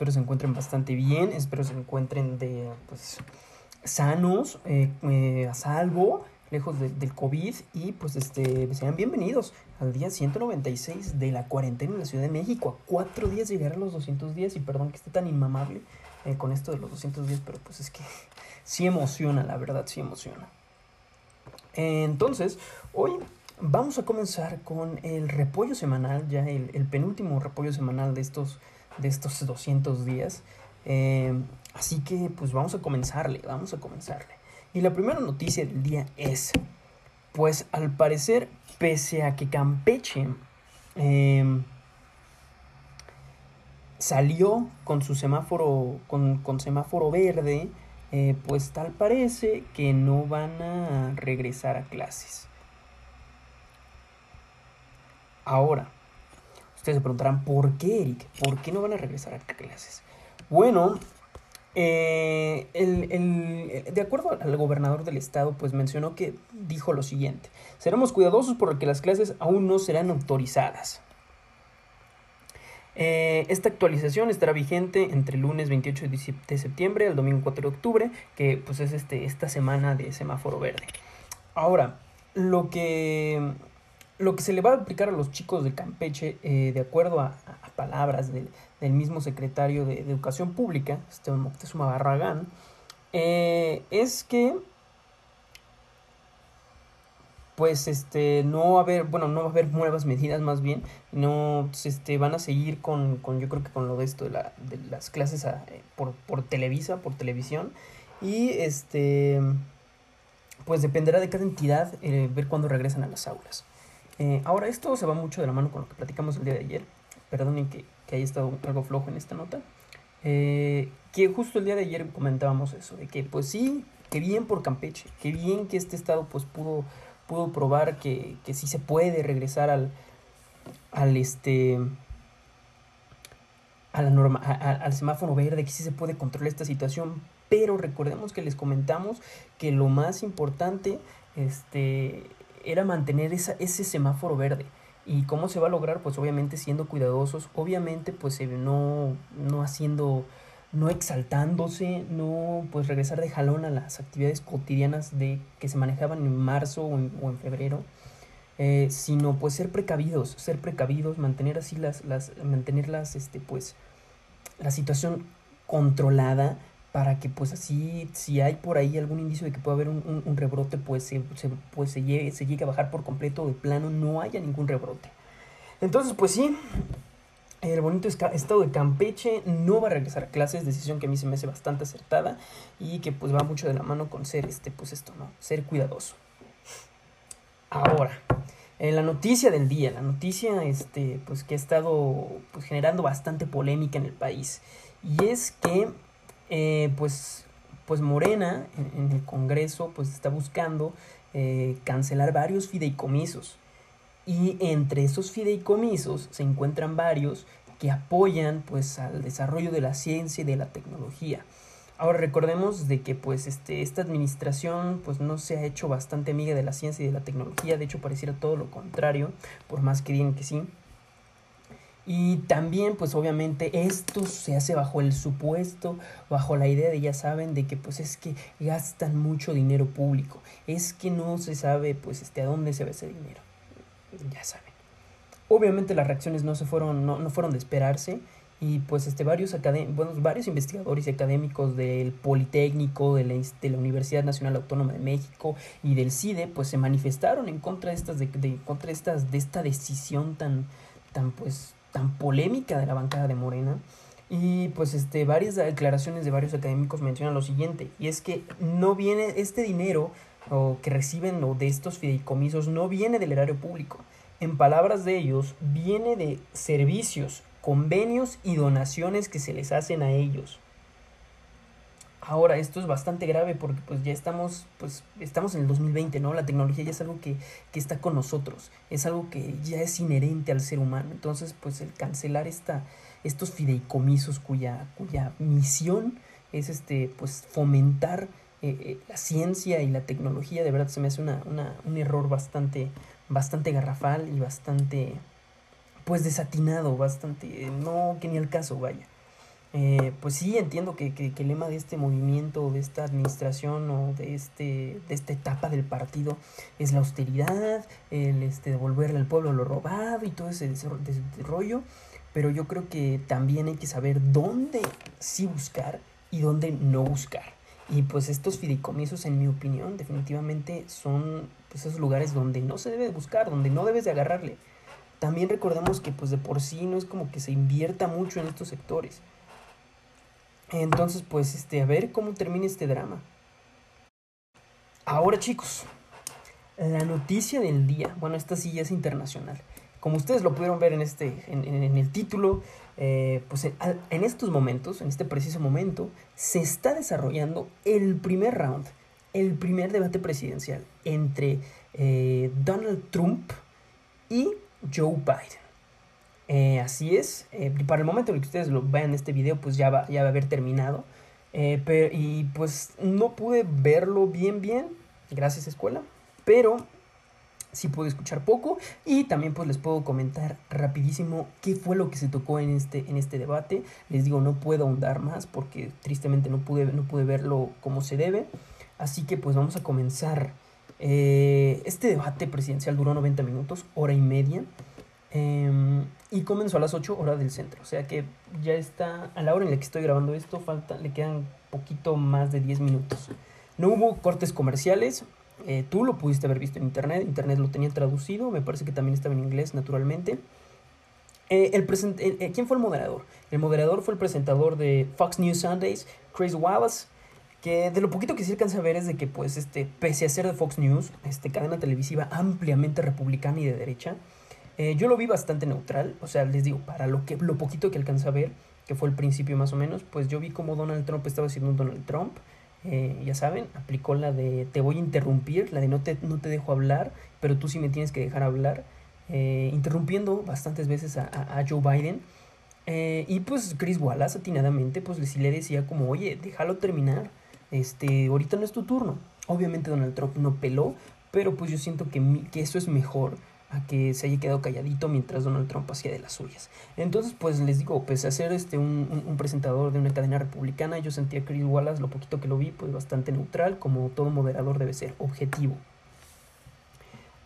espero se encuentren bastante bien, espero se encuentren de, pues, sanos, eh, eh, a salvo, lejos del COVID y pues este, sean bienvenidos al día 196 de la cuarentena en la Ciudad de México. A cuatro días llegar a los 200 días y perdón que esté tan inmamable eh, con esto de los 200 días, pero pues es que sí emociona, la verdad, sí emociona. Entonces, hoy vamos a comenzar con el repollo semanal, ya el, el penúltimo repollo semanal de estos, de estos 200 días. Eh, así que pues vamos a comenzarle, vamos a comenzarle. Y la primera noticia del día es, pues al parecer, pese a que Campeche em, salió con su semáforo, con, con semáforo verde, eh, pues tal parece que no van a regresar a clases. Ahora, ustedes se preguntarán, ¿por qué, Eric? ¿Por qué no van a regresar a clases? Bueno, eh, el, de acuerdo al gobernador del estado, pues mencionó que dijo lo siguiente, seremos cuidadosos porque las clases aún no serán autorizadas. Eh, esta actualización estará vigente entre el lunes 28 de septiembre al domingo 4 de octubre, que pues es este, esta semana de semáforo verde. Ahora, lo que, lo que se le va a aplicar a los chicos de Campeche, eh, de acuerdo a, palabras del, mismo secretario de, Educación Pública, Esteban Moctezuma Barragán, eh, es que pues este no va a haber, bueno, no va a haber nuevas medidas más bien, no este van a seguir con, con yo creo que con lo de esto de, la, de las clases eh, por, por Televisa, por televisión y este pues dependerá de cada entidad ver cuándo regresan a las aulas. Ahora esto se va mucho de la mano con lo que platicamos el día de ayer. Perdonen que que haya estado algo flojo en esta nota. Eh, que justo el día de ayer comentábamos eso, de que pues sí, que bien por Campeche, que bien que este estado pues pudo, pudo probar que, que sí se puede regresar al, al este a la norma, al semáforo verde, que sí se puede controlar esta situación, pero recordemos que les comentamos que lo más importante este, era mantener esa, ese semáforo verde. ¿Y cómo se va a lograr? Pues obviamente siendo cuidadosos, obviamente pues no, no haciendo, no exaltándose, no pues regresar de jalón a las actividades cotidianas de que se manejaban en marzo o en, febrero, eh, sino pues ser precavidos, ser precavidos, mantener así las, las mantenerlas, este pues la situación controlada para que pues así, si hay por ahí algún indicio de que pueda haber un, un, rebrote, pues, se, pues se, llegue, se llegue a bajar por completo de plano, no haya ningún rebrote. Entonces, pues sí, el bonito estado de Campeche no va a regresar a clases, decisión que a mí se me hace bastante acertada y que pues va mucho de la mano con ser, este, pues esto, ¿no? Ser cuidadoso. Ahora, en la noticia del día, la noticia, este, pues que ha estado pues, generando bastante polémica en el país. Y es que eh, pues, pues Morena en, el Congreso pues está buscando eh, cancelar varios fideicomisos. Y entre esos fideicomisos se encuentran varios que apoyan pues al desarrollo de la ciencia y de la tecnología. Ahora recordemos de que pues este, esta administración pues no se ha hecho bastante amiga de la ciencia y de la tecnología, de hecho pareciera todo lo contrario, por más que digan que sí. Y también, pues obviamente, esto se hace bajo el supuesto, bajo la idea de, ya saben, de que pues es que gastan mucho dinero público. Es que no se sabe, pues, este, a dónde se va ese dinero. Ya saben. Obviamente las reacciones no se fueron, no, no fueron de esperarse. Y pues este, varios, bueno, varios investigadores y académicos del Politécnico, de la, de la, Universidad Nacional Autónoma de México y del CIDE, pues se manifestaron en contra de estas, de, de, contra estas, de esta decisión tan, tan pues tan polémica de la bancada de Morena. Y pues este, varias declaraciones de varios académicos mencionan lo siguiente, y es que no viene este dinero o que reciben o de estos fideicomisos no viene del erario público. En palabras de ellos, viene de servicios, convenios y donaciones que se les hacen a ellos. Ahora, esto es bastante grave porque pues ya estamos, pues estamos en el 2020, ¿no? La tecnología ya es algo que, está con nosotros, es algo que ya es inherente al ser humano. Entonces, pues el cancelar esta, estos fideicomisos cuya, cuya misión es este, pues fomentar eh, eh, la ciencia y la tecnología, de verdad se me hace una, una, un error bastante, bastante garrafal y bastante, pues desatinado, bastante, no que ni al caso vaya. Eh, pues sí, entiendo que, que, el lema de este movimiento, de esta administración o de, este, de esta etapa del partido es la austeridad, el este, devolverle al pueblo lo robado y todo ese, ese. Pero yo creo que también hay que saber dónde sí buscar y dónde no buscar. Y pues estos fideicomisos, en mi opinión, definitivamente son pues, esos lugares donde no se debe buscar, donde no debes de agarrarle. También recordemos que pues de por sí no es como que se invierta mucho en estos sectores. Entonces, pues, este, a ver cómo termina este drama. Ahora, chicos, la noticia del día. Bueno, esta sí ya es internacional. Como ustedes lo pudieron ver en, este, en, el título, eh, pues en, estos momentos, en este preciso momento, se está desarrollando el primer round, el primer debate presidencial entre eh, Donald Trump y Joe Biden. Eh, así es, para el momento en el que ustedes lo vean este video, pues ya va, ya va a haber terminado. y pues no pude verlo bien, bien, gracias escuela, pero sí puedo escuchar poco y también pues les puedo comentar rapidísimo qué fue lo que se tocó en este, en este debate. Les digo, no puedo ahondar más porque tristemente no pude, no pude verlo como se debe. Así que pues vamos a comenzar. Eh, este debate presidencial duró 90 minutos, hora y media. Y comenzó a las 8 horas del centro. O sea que ya está, a la hora en la que estoy grabando esto, falta, le quedan poquito más de 10 minutos. No hubo cortes comerciales, eh, tú lo pudiste haber visto en internet, internet lo tenía traducido, me parece que también estaba en inglés naturalmente. Eh, el eh, ¿Quién fue el moderador? El moderador fue el presentador de Fox News Sundays, Chris Wallace, que de lo poquito que sí alcanza a ver es de que, pues, este, pese a ser de Fox News, este, cadena televisiva ampliamente republicana y de derecha, yo lo vi bastante neutral, o sea, les digo, para lo, que, lo poquito que alcanza a ver, que fue el principio más o menos, pues yo vi como Donald Trump estaba haciendo un Donald Trump, eh, ya saben, aplicó la de te voy a interrumpir, la de no te, no te dejo hablar, pero tú sí me tienes que dejar hablar, eh, interrumpiendo bastantes veces a, Joe Biden. Eh, y pues Chris Wallace atinadamente pues sí le decía como, oye, déjalo terminar, este, ahorita no es tu turno. Obviamente Donald Trump no peló, pero pues yo siento que, que eso es mejor a que se haya quedado calladito mientras Donald Trump hacía de las suyas. Entonces, pues les digo, pues a este un, un, presentador de una cadena republicana, yo sentía a Chris Wallace, lo poquito que lo vi, pues bastante neutral, como todo moderador debe ser, objetivo.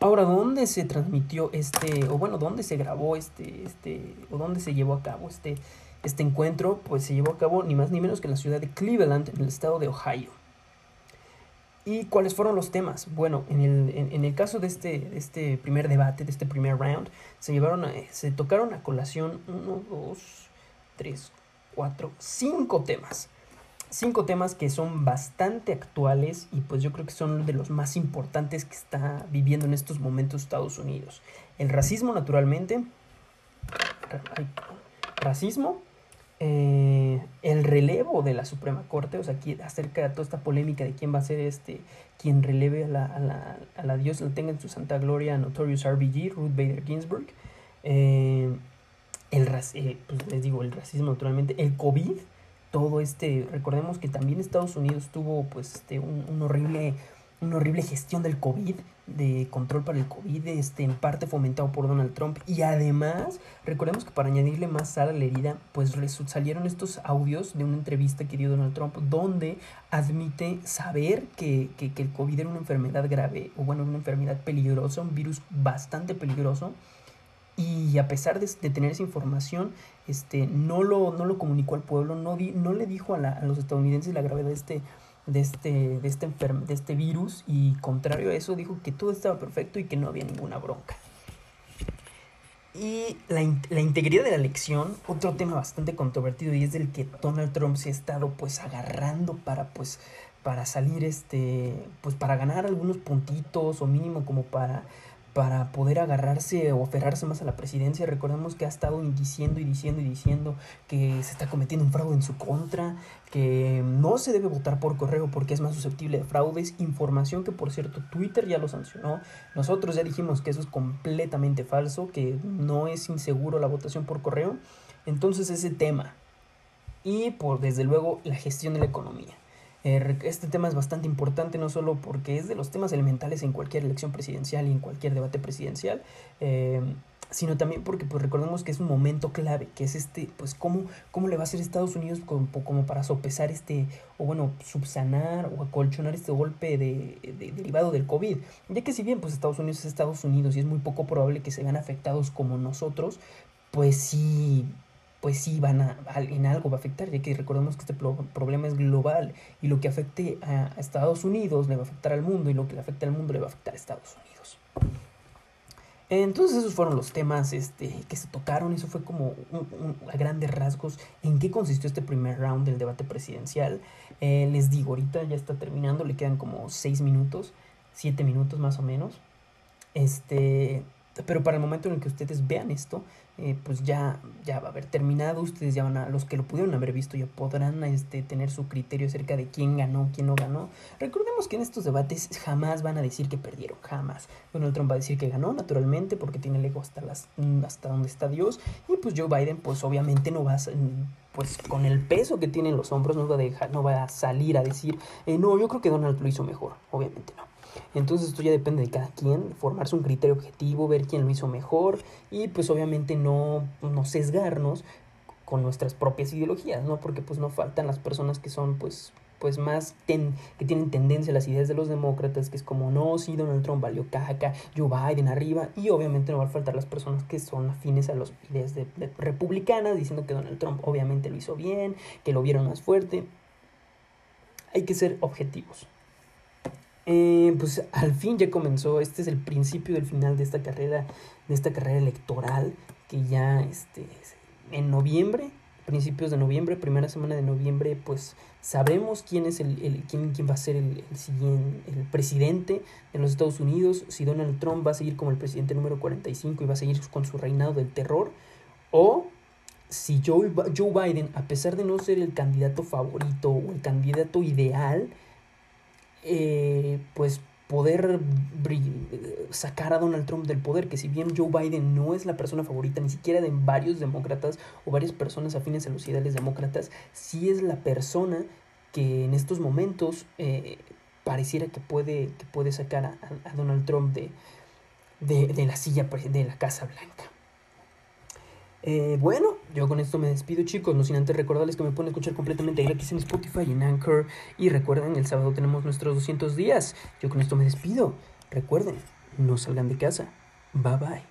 Ahora, ¿dónde se transmitió este, o bueno, dónde se grabó este, este, o dónde se llevó a cabo este, este encuentro? Pues se llevó a cabo ni más ni menos que en la ciudad de Cleveland, en el estado de Ohio. ¿Y cuáles fueron los temas? Bueno, en el, en, el caso de este, este primer debate, de este primer round, se, llevaron se tocaron a colación uno, dos, tres, cuatro, cinco temas. Cinco temas que son bastante actuales y pues yo creo que son de los más importantes que está viviendo en estos momentos Estados Unidos. El racismo, naturalmente. Racismo, eh, el relevo de la Suprema Corte, o sea, acerca de toda esta polémica de quién va a ser este, quien releve a la, a la, a la Dios la tenga en su santa gloria, Notorious RBG, Ruth Bader Ginsburg. Eh, el, eh, pues les digo, el racismo naturalmente, el COVID, todo este, recordemos que también Estados Unidos tuvo pues este, un horrible una horrible gestión del COVID, de control para el COVID, este, en parte fomentado por Donald Trump. Y además, recordemos que para añadirle más sal a la herida, pues salieron estos audios de una entrevista que dio Donald Trump, donde admite saber que, que, el COVID era una enfermedad grave, o bueno, una enfermedad peligrosa, un virus bastante peligroso. Y a pesar de, tener esa información, este, no, lo, no lo comunicó al pueblo, no, di, no le dijo a, a los estadounidenses la gravedad de este, de este, de, este de este virus y contrario a eso dijo que todo estaba perfecto y que no había ninguna bronca. Y la, la, integridad de la elección, otro tema bastante controvertido y es del que Donald Trump se ha estado pues agarrando para pues para salir este pues para ganar algunos puntitos o mínimo como para para poder agarrarse o aferrarse más a la presidencia. Recordemos que ha estado diciendo y diciendo y diciendo que se está cometiendo un fraude en su contra, que no se debe votar por correo porque es más susceptible de fraudes. Información que por cierto Twitter ya lo sancionó. Nosotros ya dijimos que eso es completamente falso, que no es inseguro la votación por correo. Entonces ese tema. Y por desde luego la gestión de la economía. Eh, este tema es bastante importante, no solo porque es de los temas elementales en cualquier elección presidencial y en cualquier debate presidencial, eh, sino también porque pues recordemos que es un momento clave, que es este, pues cómo, cómo le va a hacer Estados Unidos como, para sopesar este, o bueno, subsanar o acolchonar este golpe de, derivado del COVID. Ya que si bien pues Estados Unidos es Estados Unidos y es muy poco probable que se vean afectados como nosotros, pues sí, pues sí van a, en algo va a afectar, ya que recordemos que este problema es global y lo que afecte a Estados Unidos le va a afectar al mundo y lo que le al mundo le va a afectar a Estados Unidos. Entonces esos fueron los temas este, que se tocaron, eso fue como a grandes rasgos en qué consistió este primer round del debate presidencial. Eh, les digo, ahorita ya está terminando, le quedan como seis minutos, siete minutos más o menos. Este, pero para el momento en el que ustedes vean esto, eh, pues ya, ya va a haber terminado. Ustedes ya van a, los que lo pudieron haber visto, ya podrán este, tener su criterio acerca de quién ganó, quién no ganó. Recordemos que en estos debates jamás van a decir que perdieron, jamás. Donald Trump va a decir que ganó, naturalmente, porque tiene el ego hasta, las, hasta donde está Dios. Y pues Joe Biden, pues obviamente no va a pues con el peso que tiene en los hombros no va a dejar, no va a salir a decir, eh, no, yo creo que Donald lo hizo mejor, obviamente no. Entonces esto ya depende de cada quien, formarse un criterio objetivo, ver quién lo hizo mejor y pues obviamente no, no sesgarnos con nuestras propias ideologías, ¿no? Porque pues no faltan las personas que son pues pues más que tienen tendencia a las ideas de los demócratas, que es como, no, sí, Donald Trump valió caca, Joe Biden arriba, y obviamente no va a faltar las personas que son afines a las ideas de, republicanas, diciendo que Donald Trump obviamente lo hizo bien, que lo vieron más fuerte. Hay que ser objetivos. Eh, pues al fin ya comenzó, este es el principio del final de esta carrera, de esta carrera electoral, que ya este, en noviembre, principios de noviembre, primera semana de noviembre, pues sabremos quién es el, el quién, quién, va a ser el, el, siguiente, el presidente de los Estados Unidos, si Donald Trump va a seguir como el presidente número 45 y va a seguir con su reinado del terror, o si Joe, Joe Biden, a pesar de no ser el candidato favorito o el candidato ideal, eh, pues poder sacar a Donald Trump del poder, que si bien Joe Biden no es la persona favorita ni siquiera de varios demócratas o varias personas afines a los ideales demócratas, sí es la persona que en estos momentos eh, pareciera que puede, que puede sacar a, Donald Trump de, de, la silla de la Casa Blanca. Eh, bueno, yo con esto me despido chicos, no sin antes recordarles que me pueden escuchar completamente gratis en Spotify en Anchor. Y recuerden, el sábado tenemos nuestros 200 días. Yo con esto me despido. Recuerden, no salgan de casa. Bye bye.